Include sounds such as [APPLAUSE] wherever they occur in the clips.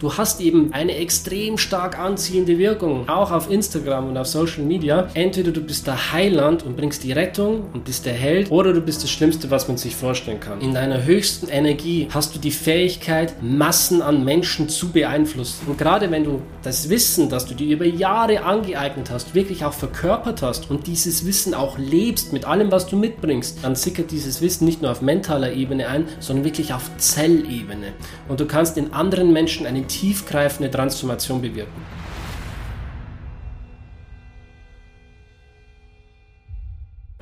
Du hast eben eine extrem stark anziehende Wirkung, auch auf Instagram und auf Social Media. Entweder du bist der Heiland und bringst die Rettung und bist der Held, oder du bist das Schlimmste, was man sich vorstellen kann. In deiner höchsten Energie hast du die Fähigkeit, Massen an Menschen zu beeinflussen. Und gerade wenn du das Wissen, das du dir über Jahre angeeignet hast, wirklich auch verkörpert hast und dieses Wissen auch lebst mit allem, was du mitbringst, dann sickert dieses Wissen nicht nur auf mentaler Ebene ein, sondern wirklich auf Zellebene. Und du kannst in anderen Menschen einen tiefgreifende Transformation bewirken.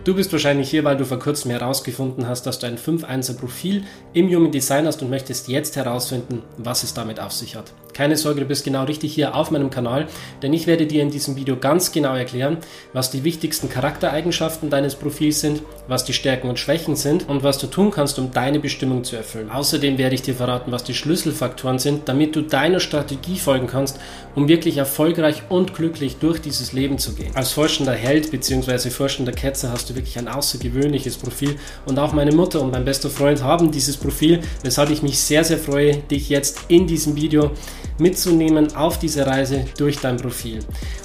Du bist wahrscheinlich hier, weil du vor kurzem herausgefunden hast, dass du ein 5-1er Profil im Human Design hast und möchtest jetzt herausfinden, was es damit auf sich hat. Keine Sorge, du bist genau richtig hier auf meinem Kanal, denn ich werde dir in diesem Video ganz genau erklären, was die wichtigsten Charaktereigenschaften deines Profils sind, was die Stärken und Schwächen sind und was du tun kannst, um deine Bestimmung zu erfüllen. Außerdem werde ich dir verraten, was die Schlüsselfaktoren sind, damit du deiner Strategie folgen kannst, um wirklich erfolgreich und glücklich durch dieses Leben zu gehen. Als forschender Held bzw. forschender Ketzer hast du wirklich ein außergewöhnliches Profil und auch meine Mutter und mein bester Freund haben dieses Profil, weshalb ich mich sehr, sehr freue, dich jetzt in diesem Video mitzunehmen auf diese Reise durch dein Profil.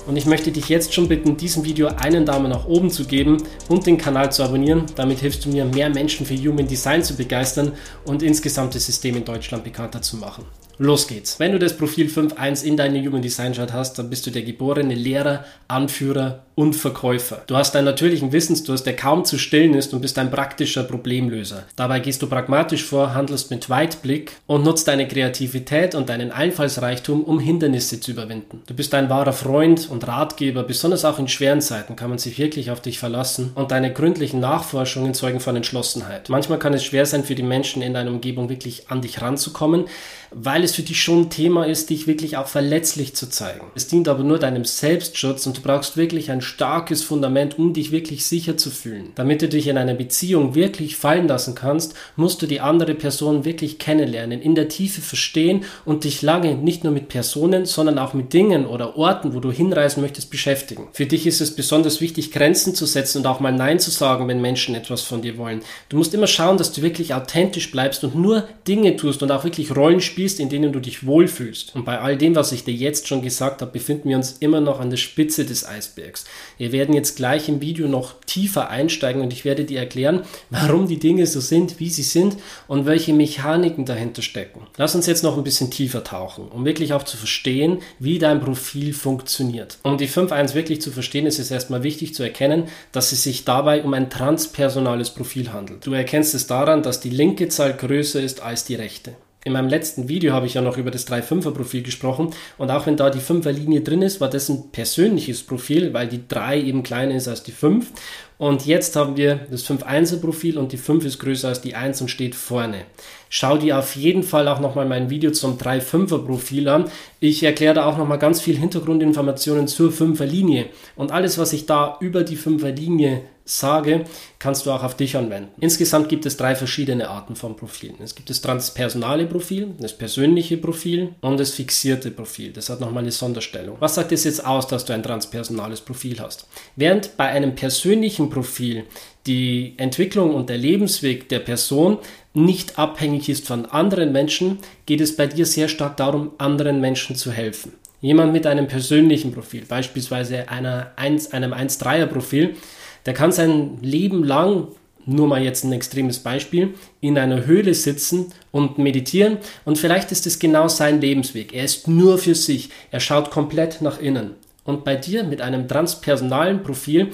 Und ich möchte dich jetzt schon bitten, diesem Video einen Daumen nach oben zu geben und den Kanal zu abonnieren. Damit hilfst du mir, mehr Menschen für Human Design zu begeistern und insgesamt das System in Deutschland bekannter zu machen. Los geht's. Wenn du das Profil 5.1 in deine Human Design Chart hast, dann bist du der geborene Lehrer, Anführer und Verkäufer. Du hast einen natürlichen Wissensdurst, der kaum zu stillen ist und bist ein praktischer Problemlöser. Dabei gehst du pragmatisch vor, handelst mit Weitblick und nutzt deine Kreativität und deinen Einfallsreichtum, um Hindernisse zu überwinden. Du bist ein wahrer Freund und Ratgeber, besonders auch in schweren Zeiten kann man sich wirklich auf dich verlassen und deine gründlichen Nachforschungen zeugen von Entschlossenheit. Manchmal kann es schwer sein für die Menschen in deiner Umgebung wirklich an dich ranzukommen, weil es für dich schon ein Thema ist, dich wirklich auch verletzlich zu zeigen. Es dient aber nur deinem Selbstschutz und du brauchst wirklich ein starkes Fundament, um dich wirklich sicher zu fühlen. Damit du dich in einer Beziehung wirklich fallen lassen kannst, musst du die andere Person wirklich kennenlernen, in der Tiefe verstehen und dich lange nicht nur mit Personen, sondern auch mit Dingen oder Orten, wo du hinreisen möchtest, beschäftigen. Für dich ist es besonders wichtig, Grenzen zu setzen und auch mal Nein zu sagen, wenn Menschen etwas von dir wollen. Du musst immer schauen, dass du wirklich authentisch bleibst und nur Dinge tust und auch wirklich Rollen spielst, in denen du dich wohlfühlst. Und bei all dem, was ich dir jetzt schon gesagt habe, befinden wir uns immer noch an der Spitze des Eisbergs. Wir werden jetzt gleich im Video noch tiefer einsteigen und ich werde dir erklären, warum die Dinge so sind, wie sie sind und welche Mechaniken dahinter stecken. Lass uns jetzt noch ein bisschen tiefer tauchen, um wirklich auch zu verstehen, wie dein Profil funktioniert. Um die 5.1 wirklich zu verstehen, ist es erstmal wichtig zu erkennen, dass es sich dabei um ein transpersonales Profil handelt. Du erkennst es daran, dass die linke Zahl größer ist als die rechte. In meinem letzten Video habe ich ja noch über das 3-5er-Profil gesprochen und auch wenn da die 5er-Linie drin ist, war das ein persönliches Profil, weil die 3 eben kleiner ist als die 5 und jetzt haben wir das 5-1er-Profil und die 5 ist größer als die 1 und steht vorne. Schau dir auf jeden Fall auch nochmal mein Video zum 3-5er-Profil an. Ich erkläre da auch nochmal ganz viel Hintergrundinformationen zur 5er-Linie und alles, was ich da über die 5er-Linie sage, kannst du auch auf dich anwenden. Insgesamt gibt es drei verschiedene Arten von Profilen. Es gibt das transpersonale Profil, das persönliche Profil und das fixierte Profil. Das hat nochmal eine Sonderstellung. Was sagt es jetzt aus, dass du ein transpersonales Profil hast? Während bei einem persönlichen Profil die Entwicklung und der Lebensweg der Person nicht abhängig ist von anderen Menschen, geht es bei dir sehr stark darum, anderen Menschen zu helfen. Jemand mit einem persönlichen Profil, beispielsweise einer 1, einem 1-3er-Profil, der kann sein Leben lang, nur mal jetzt ein extremes Beispiel, in einer Höhle sitzen und meditieren und vielleicht ist es genau sein Lebensweg. Er ist nur für sich, er schaut komplett nach innen. Und bei dir mit einem transpersonalen Profil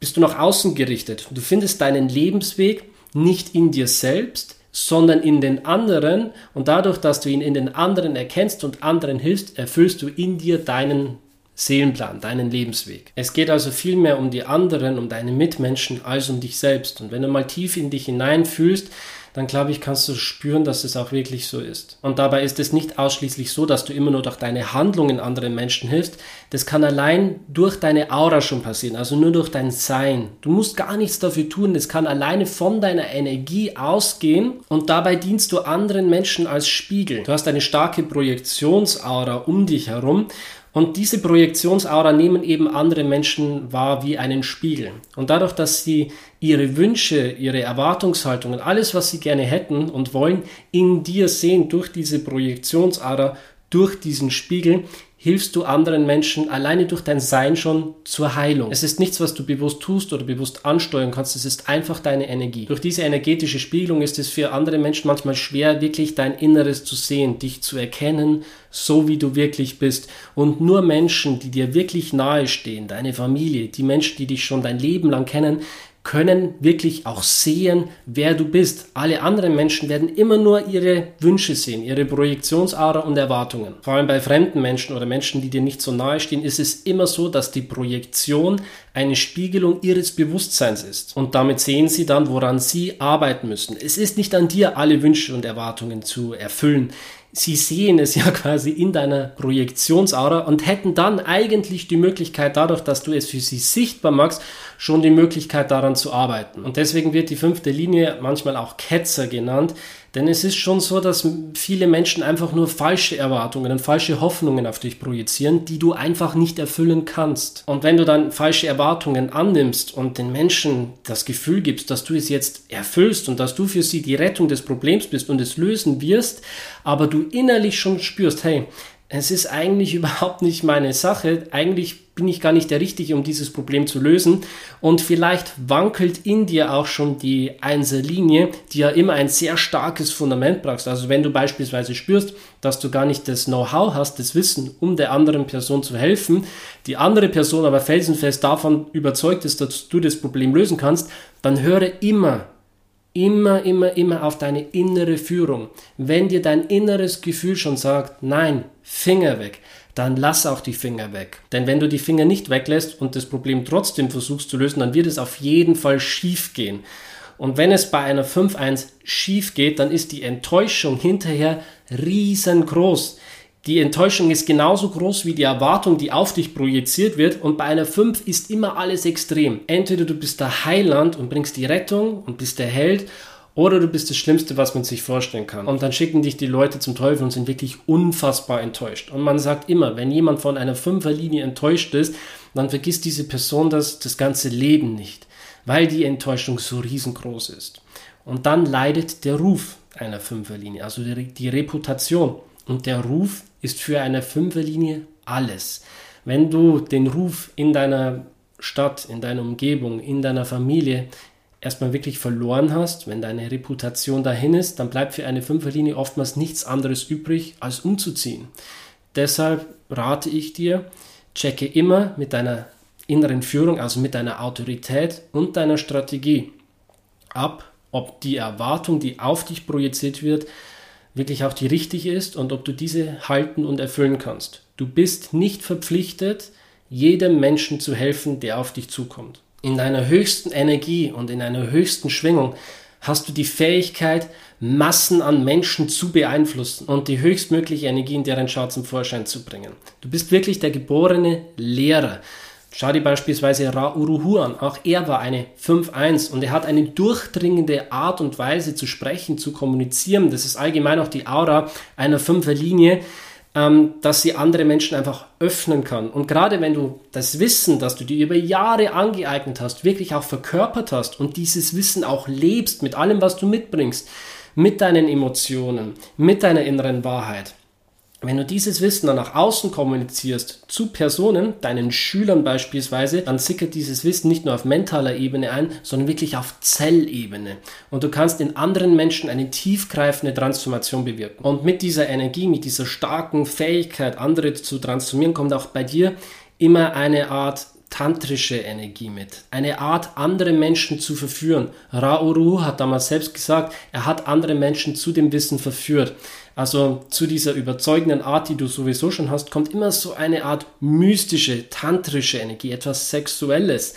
bist du nach außen gerichtet. Du findest deinen Lebensweg nicht in dir selbst, sondern in den anderen und dadurch, dass du ihn in den anderen erkennst und anderen hilfst, erfüllst du in dir deinen Seelenplan, deinen Lebensweg. Es geht also viel mehr um die anderen, um deine Mitmenschen, als um dich selbst. Und wenn du mal tief in dich hineinfühlst, dann glaube ich, kannst du spüren, dass es auch wirklich so ist. Und dabei ist es nicht ausschließlich so, dass du immer nur durch deine Handlungen anderen Menschen hilfst. Das kann allein durch deine Aura schon passieren, also nur durch dein Sein. Du musst gar nichts dafür tun, das kann alleine von deiner Energie ausgehen und dabei dienst du anderen Menschen als Spiegel. Du hast eine starke Projektionsaura um dich herum und diese Projektionsaura nehmen eben andere Menschen wahr wie einen Spiegel. Und dadurch, dass sie ihre Wünsche, ihre Erwartungshaltungen, alles, was sie gerne hätten und wollen, in dir sehen durch diese Projektionsaura, durch diesen Spiegel hilfst du anderen Menschen alleine durch dein Sein schon zur Heilung. Es ist nichts, was du bewusst tust oder bewusst ansteuern kannst, es ist einfach deine Energie. Durch diese energetische Spiegelung ist es für andere Menschen manchmal schwer, wirklich dein Inneres zu sehen, dich zu erkennen, so wie du wirklich bist. Und nur Menschen, die dir wirklich nahe stehen, deine Familie, die Menschen, die dich schon dein Leben lang kennen, können wirklich auch sehen, wer du bist. Alle anderen Menschen werden immer nur ihre Wünsche sehen, ihre Projektionsaura und Erwartungen. Vor allem bei fremden Menschen oder Menschen, die dir nicht so nahe stehen, ist es immer so, dass die Projektion eine Spiegelung ihres Bewusstseins ist. Und damit sehen sie dann, woran sie arbeiten müssen. Es ist nicht an dir, alle Wünsche und Erwartungen zu erfüllen sie sehen es ja [LAUGHS] quasi in deiner Projektionsaura und hätten dann eigentlich die Möglichkeit, dadurch, dass du es für sie sichtbar machst, schon die Möglichkeit daran zu arbeiten. Und deswegen wird die fünfte Linie manchmal auch Ketzer genannt, denn es ist schon so, dass viele Menschen einfach nur falsche Erwartungen und falsche Hoffnungen auf dich projizieren, die du einfach nicht erfüllen kannst. Und wenn du dann falsche Erwartungen annimmst und den Menschen das Gefühl gibst, dass du es jetzt erfüllst und dass du für sie die Rettung des Problems bist und es lösen wirst, aber du innerlich schon spürst, hey, es ist eigentlich [LAUGHS] überhaupt nicht meine Sache. Eigentlich bin ich gar nicht der Richtige, um dieses Problem zu lösen. Und vielleicht wankelt in dir auch schon die Einserlinie, die ja immer ein sehr starkes Fundament brauchst. Also wenn du beispielsweise spürst, dass du gar nicht das Know-how hast, das Wissen, um der anderen Person zu helfen, die andere Person aber felsenfest davon überzeugt ist, dass du das Problem lösen kannst, dann höre immer immer, immer, immer auf deine innere Führung. Wenn dir dein inneres Gefühl schon sagt, nein, Finger weg, dann lass auch die Finger weg. Denn wenn du die Finger nicht weglässt und das Problem trotzdem versuchst zu lösen, dann wird es auf jeden Fall schief gehen. Und wenn es bei einer 5-1 schief geht, dann ist die Enttäuschung hinterher riesengroß. Die Enttäuschung ist genauso groß wie die Erwartung, die auf dich projiziert wird. Und bei einer 5 ist immer alles extrem. Entweder du bist der Heiland und bringst die Rettung und bist der Held, oder du bist das Schlimmste, was man sich vorstellen kann. Und dann schicken dich die Leute zum Teufel und sind wirklich unfassbar enttäuscht. Und man sagt immer, wenn jemand von einer Fünferlinie enttäuscht ist, dann vergisst diese Person das, das ganze Leben nicht, weil die Enttäuschung so riesengroß ist. Und dann leidet der Ruf einer Fünferlinie, also die, die Reputation. Und der Ruf ist für eine Fünferlinie alles. Wenn du den Ruf in deiner Stadt, in deiner Umgebung, in deiner Familie erstmal wirklich verloren hast, wenn deine Reputation dahin ist, dann bleibt für eine Fünferlinie oftmals nichts anderes übrig, als umzuziehen. Deshalb rate ich dir, checke immer mit deiner inneren Führung, also mit deiner Autorität und deiner Strategie ab, ob die Erwartung, die auf dich projiziert wird, wirklich auch die richtige ist und ob du diese halten und erfüllen kannst. Du bist nicht verpflichtet, jedem Menschen zu helfen, der auf dich zukommt. In deiner höchsten Energie und in einer höchsten Schwingung hast du die Fähigkeit, Massen an Menschen zu beeinflussen und die höchstmögliche Energie in deren Schau zum Vorschein zu bringen. Du bist wirklich der geborene Lehrer. Schau dir beispielsweise Ra Uruhu an. Auch er war eine 5-1 und er hat eine durchdringende Art und Weise zu sprechen, zu kommunizieren. Das ist allgemein auch die Aura einer 5er Linie, ähm, dass sie andere Menschen einfach öffnen kann. Und gerade wenn du das Wissen, das du dir über Jahre angeeignet hast, wirklich auch verkörpert hast und dieses Wissen auch lebst mit allem, was du mitbringst, mit deinen Emotionen, mit deiner inneren Wahrheit, wenn du dieses Wissen dann nach außen kommunizierst zu Personen, deinen Schülern beispielsweise, dann sickert dieses Wissen nicht nur auf mentaler Ebene ein, sondern wirklich auf Zellebene. Und du kannst in anderen Menschen eine tiefgreifende Transformation bewirken. Und mit dieser Energie, mit dieser starken Fähigkeit, andere zu transformieren, kommt auch bei dir immer eine Art tantrische Energie mit. Eine Art, andere Menschen zu verführen. Raoru hat damals selbst gesagt, er hat andere Menschen zu dem Wissen verführt. Also zu dieser überzeugenden Art, die du sowieso schon hast, kommt immer so eine Art mystische, tantrische Energie, etwas Sexuelles.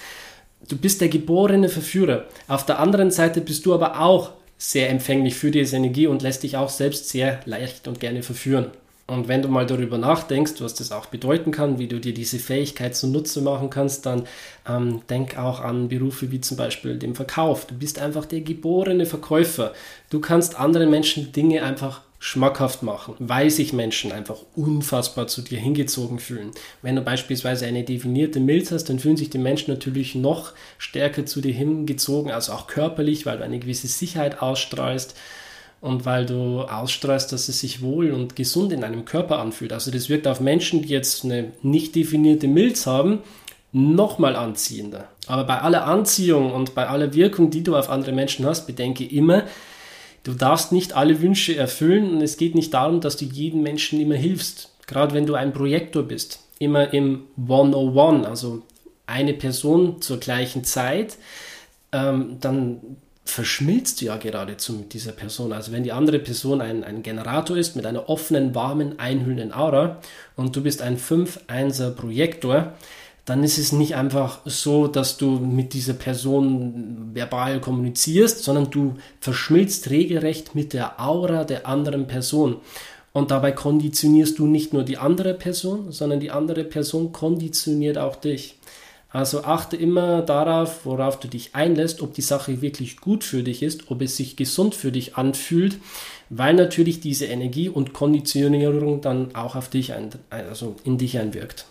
Du bist der geborene Verführer. Auf der anderen Seite bist du aber auch sehr empfänglich für diese Energie und lässt dich auch selbst sehr leicht und gerne verführen. Und wenn du mal darüber nachdenkst, was das auch bedeuten kann, wie du dir diese Fähigkeit zunutze machen kannst, dann ähm, denk auch an Berufe wie zum Beispiel dem Verkauf. Du bist einfach der geborene Verkäufer. Du kannst anderen Menschen Dinge einfach schmackhaft machen, weil sich Menschen einfach unfassbar zu dir hingezogen fühlen. Wenn du beispielsweise eine definierte Milz hast, dann fühlen sich die Menschen natürlich noch stärker zu dir hingezogen, also auch körperlich, weil du eine gewisse Sicherheit ausstrahlst. und weil du ausstrahlst, dass es sich wohl und gesund in deinem Körper anfühlt. Also das wirkt auf Menschen, die jetzt eine nicht definierte Milz haben, nochmal anziehender. Aber bei aller Anziehung und bei aller Wirkung, die du auf andere Menschen hast, bedenke immer, du darfst nicht alle Wünsche erfüllen und es geht nicht darum, dass du jedem Menschen immer hilfst. Gerade wenn du ein Projektor bist, immer im 101, also eine Person zur gleichen Zeit, ähm, dann verschmilzt du ja geradezu mit dieser Person. Also wenn die andere Person ein, ein Generator ist mit einer offenen, warmen, einhüllenden Aura und du bist ein 5-1er Projektor, dann ist es nicht einfach so, dass du mit dieser Person verbal kommunizierst, sondern du verschmilzt regelrecht mit der Aura der anderen Person. Und dabei konditionierst du nicht nur die andere Person, sondern die andere Person konditioniert auch dich. Also achte immer darauf, worauf du dich einlässt, ob die Sache wirklich gut für dich ist, ob es sich gesund für dich anfühlt, weil natürlich diese Energie und Konditionierung dann auch auf dich ein, also in dich einwirkt.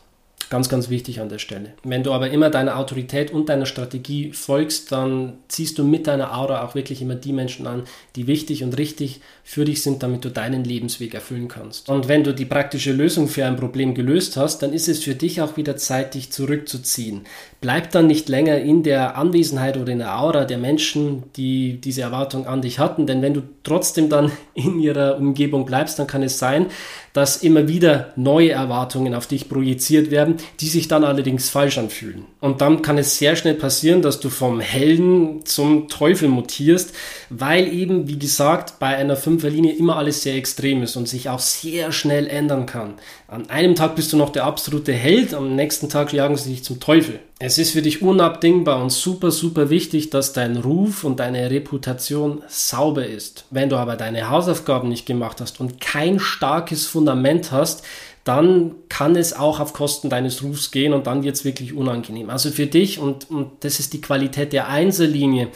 Ganz, ganz wichtig an der Stelle. Wenn du aber immer deiner Autorität und deiner Strategie folgst, dann ziehst du mit deiner Aura auch wirklich immer die Menschen an, die wichtig und richtig für dich sind, damit du deinen Lebensweg erfüllen kannst. Und wenn du die praktische Lösung für ein Problem gelöst hast, dann ist es für dich auch wieder Zeit, dich zurückzuziehen. Bleib dann nicht länger in der Anwesenheit oder in der Aura der Menschen, die diese Erwartung an dich hatten, denn wenn du trotzdem dann [LAUGHS] in ihrer Umgebung bleibst, dann kann es sein, dass immer wieder neue Erwartungen auf dich projiziert werden, die sich dann allerdings falsch anfühlen. Und dann kann es sehr schnell passieren, dass du vom Helden zum Teufel mutierst, weil eben, wie gesagt, bei einer Fünferlinie immer alles sehr extrem ist und sich auch sehr schnell ändern kann. An einem Tag bist du noch der absolute Held, am nächsten Tag jagen sie dich zum Teufel. Es ist für dich unabdingbar und super, super wichtig, dass dein Ruf und deine Reputation sauber ist. Wenn du aber deine Hausaufgaben nicht gemacht hast und kein starkes Fundament hast, dann kann es auch auf Kosten deines Rufs gehen und dann wird es wirklich unangenehm. Also für dich, und, und das ist die Qualität der Einzellinie,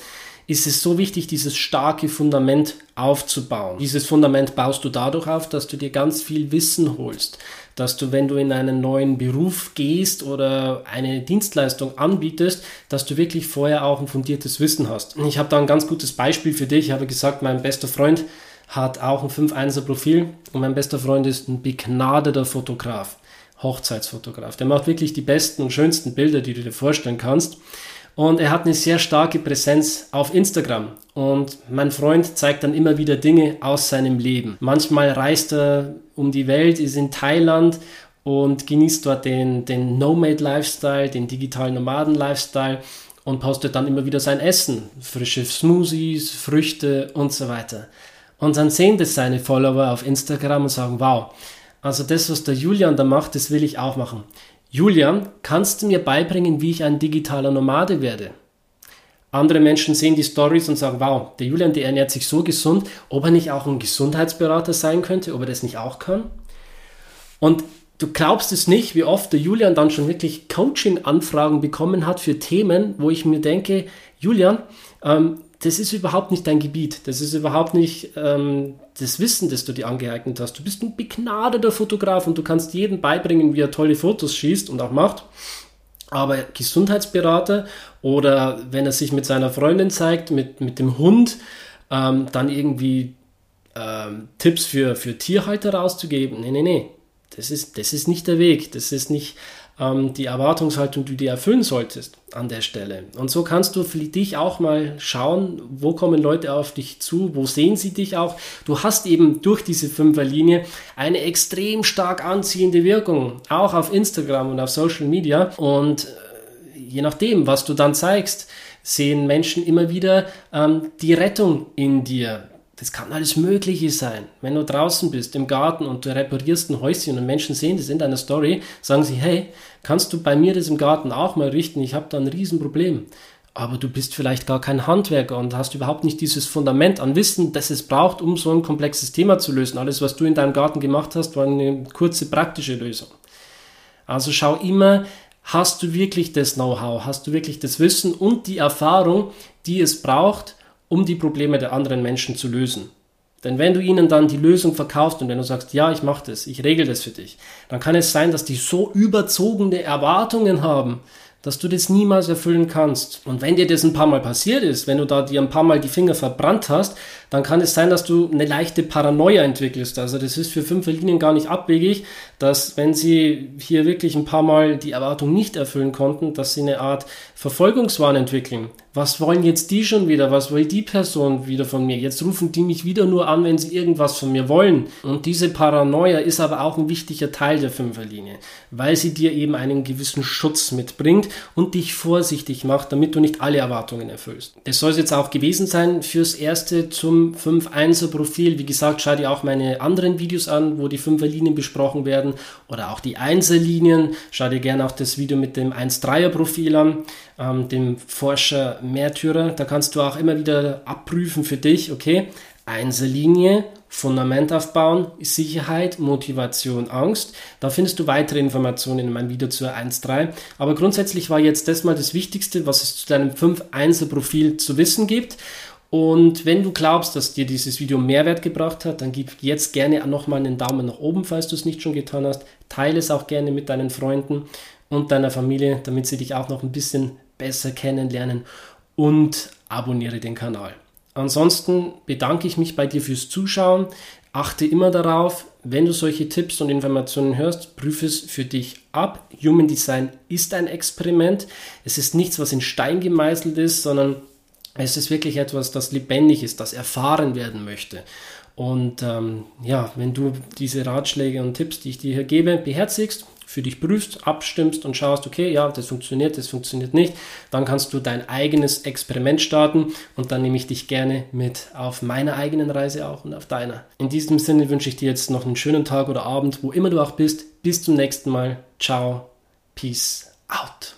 ist es so wichtig, dieses starke Fundament aufzubauen. Dieses Fundament baust du dadurch auf, dass du dir ganz viel Wissen holst, dass du, wenn du in einen neuen Beruf gehst oder eine Dienstleistung anbietest, dass du wirklich vorher auch ein fundiertes Wissen hast. Ich habe da ein ganz gutes Beispiel für dich. Ich habe gesagt, mein bester Freund hat auch ein 5-1er Profil und mein bester Freund ist ein begnadeter Fotograf, Hochzeitsfotograf. Der macht wirklich die besten und schönsten Bilder, die du dir vorstellen kannst. Und er hat eine sehr starke Präsenz auf Instagram. Und mein Freund zeigt dann immer wieder Dinge aus seinem Leben. Manchmal reist er um die Welt, ist in Thailand und genießt dort den, den Nomad-Lifestyle, den digitalen Nomaden-Lifestyle und postet dann immer wieder sein Essen. Frische Smoothies, Früchte und so weiter. Und dann sehen das seine Follower auf Instagram und sagen, wow, also das, was der Julian da macht, das will ich auch machen. Julian, kannst du mir beibringen, wie ich ein digitaler Nomade werde? Andere Menschen sehen die Stories und sagen, wow, der Julian, der ernährt sich so gesund, ob er nicht auch ein Gesundheitsberater sein könnte, ob er das nicht auch kann. Und du glaubst es nicht, wie oft der Julian dann schon wirklich Coaching-Anfragen bekommen hat für Themen, wo ich mir denke, Julian, ähm, das ist überhaupt nicht dein Gebiet. Das ist überhaupt nicht ähm, das Wissen, das du dir angeeignet hast. Du bist ein begnadeter Fotograf und du kannst jedem beibringen, wie er tolle Fotos schießt und auch macht. Aber Gesundheitsberater oder wenn er sich mit seiner Freundin zeigt, mit, mit dem Hund, ähm, dann irgendwie ähm, Tipps für, für Tierhalter rauszugeben. Nee, nee, nee. Das ist, das ist nicht der Weg. Das ist nicht ähm, die Erwartungshaltung, die du dir erfüllen solltest an der Stelle. Und so kannst du für dich auch mal schauen, wo kommen Leute auf dich zu, wo sehen sie dich auch. Du hast eben durch diese Fünferlinie eine extrem stark anziehende Wirkung, auch auf Instagram und auf Social Media. Und äh, je nachdem, was du dann zeigst, sehen Menschen immer wieder ähm, die Rettung in dir das kann alles Mögliche sein. Wenn du draußen bist im Garten und du reparierst ein Häuschen und Menschen sehen das in deiner Story, sagen sie, hey, kannst du bei mir das im Garten auch mal richten? Ich habe da ein Riesenproblem. Aber du bist vielleicht gar kein Handwerker und hast überhaupt nicht dieses Fundament an Wissen, das es braucht, um so ein komplexes Thema zu lösen. Alles, was du in deinem Garten gemacht hast, war eine kurze praktische Lösung. Also schau immer, hast du wirklich das Know-how, hast du wirklich das Wissen und die Erfahrung, die es braucht, um die Probleme der anderen Menschen zu lösen. Denn wenn du ihnen dann die Lösung verkaufst und wenn du sagst, ja, ich mache das, ich regel das für dich, dann kann es sein, dass die so überzogene Erwartungen haben, dass du das niemals erfüllen kannst. Und wenn dir das ein paar Mal passiert ist, wenn du da dir ein paar Mal die Finger verbrannt hast, dann kann es sein, dass du eine leichte Paranoia entwickelst. Also das ist für Fünferlinien gar nicht abwegig, dass wenn sie hier wirklich ein paar Mal die Erwartung nicht erfüllen konnten, dass sie eine Art Verfolgungswahn entwickeln. Was wollen jetzt die schon wieder? Was will die Person wieder von mir? Jetzt rufen die mich wieder nur an, wenn sie irgendwas von mir wollen. Und diese Paranoia ist aber auch ein wichtiger Teil der Fünferlinie, weil sie dir eben einen gewissen Schutz mitbringt und dich vorsichtig macht, damit du nicht alle Erwartungen erfüllst. Das soll es jetzt auch gewesen sein fürs erste zum 5-1er Profil. Wie gesagt, schau dir auch meine anderen Videos an, wo die Fünferlinien besprochen werden oder auch die Einserlinien. Schau dir gerne auch das Video mit dem 1-3er Profil an, ähm, dem Forscher Märtyrer. Da kannst du auch immer wieder abprüfen für dich, okay, Einzellinie, Fundament aufbauen, Sicherheit, Motivation, Angst. Da findest du weitere Informationen in meinem Video zur 1.3. Aber grundsätzlich war jetzt das mal das Wichtigste, was es zu deinem 5-1er-Profil zu wissen gibt. Und wenn du glaubst, dass dir dieses Video Mehrwert gebracht hat, dann gib jetzt gerne nochmal einen Daumen nach oben, falls du es nicht schon getan hast. Teile es auch gerne mit deinen Freunden und deiner Familie, damit sie dich auch noch ein bisschen besser kennenlernen und abonniere den Kanal. Ansonsten bedanke ich mich bei dir fürs Zuschauen. Achte immer darauf, wenn du solche Tipps und Informationen hörst, prüfe es für dich ab. Human Design ist ein Experiment. Es ist nichts, was in Stein gemeißelt ist, sondern es ist wirklich etwas, das lebendig ist, das erfahren werden möchte. Und ähm, ja, wenn du diese Ratschläge und Tipps, die ich dir hier gebe, beherzigst, für dich prüfst, abstimmst und schaust, okay, ja, das funktioniert, das funktioniert nicht, dann kannst du dein eigenes Experiment starten und dann nehme ich dich gerne mit auf meiner eigenen Reise auch und auf deiner. In diesem Sinne wünsche ich dir jetzt noch einen schönen Tag oder Abend, wo immer du auch bist. Bis zum nächsten Mal. Ciao. Peace out.